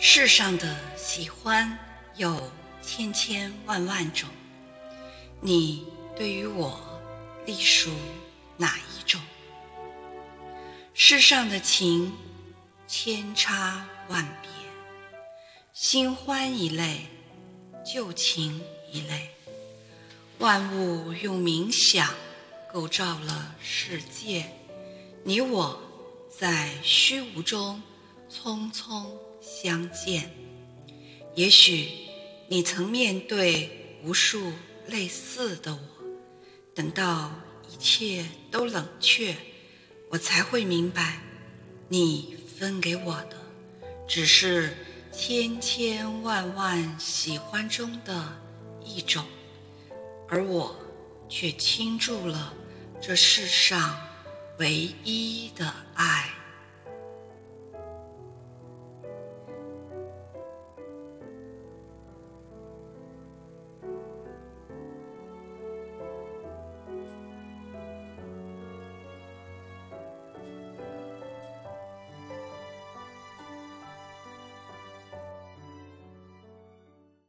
世上的喜欢有千千万万种，你对于我隶属哪一种？世上的情千差万别，新欢一类，旧情一类，万物用冥想构造了世界，你我在虚无中匆匆相见。也许你曾面对无数类似的我，等到一切都冷却。我才会明白，你分给我的只是千千万万喜欢中的一种，而我却倾注了这世上唯一的爱。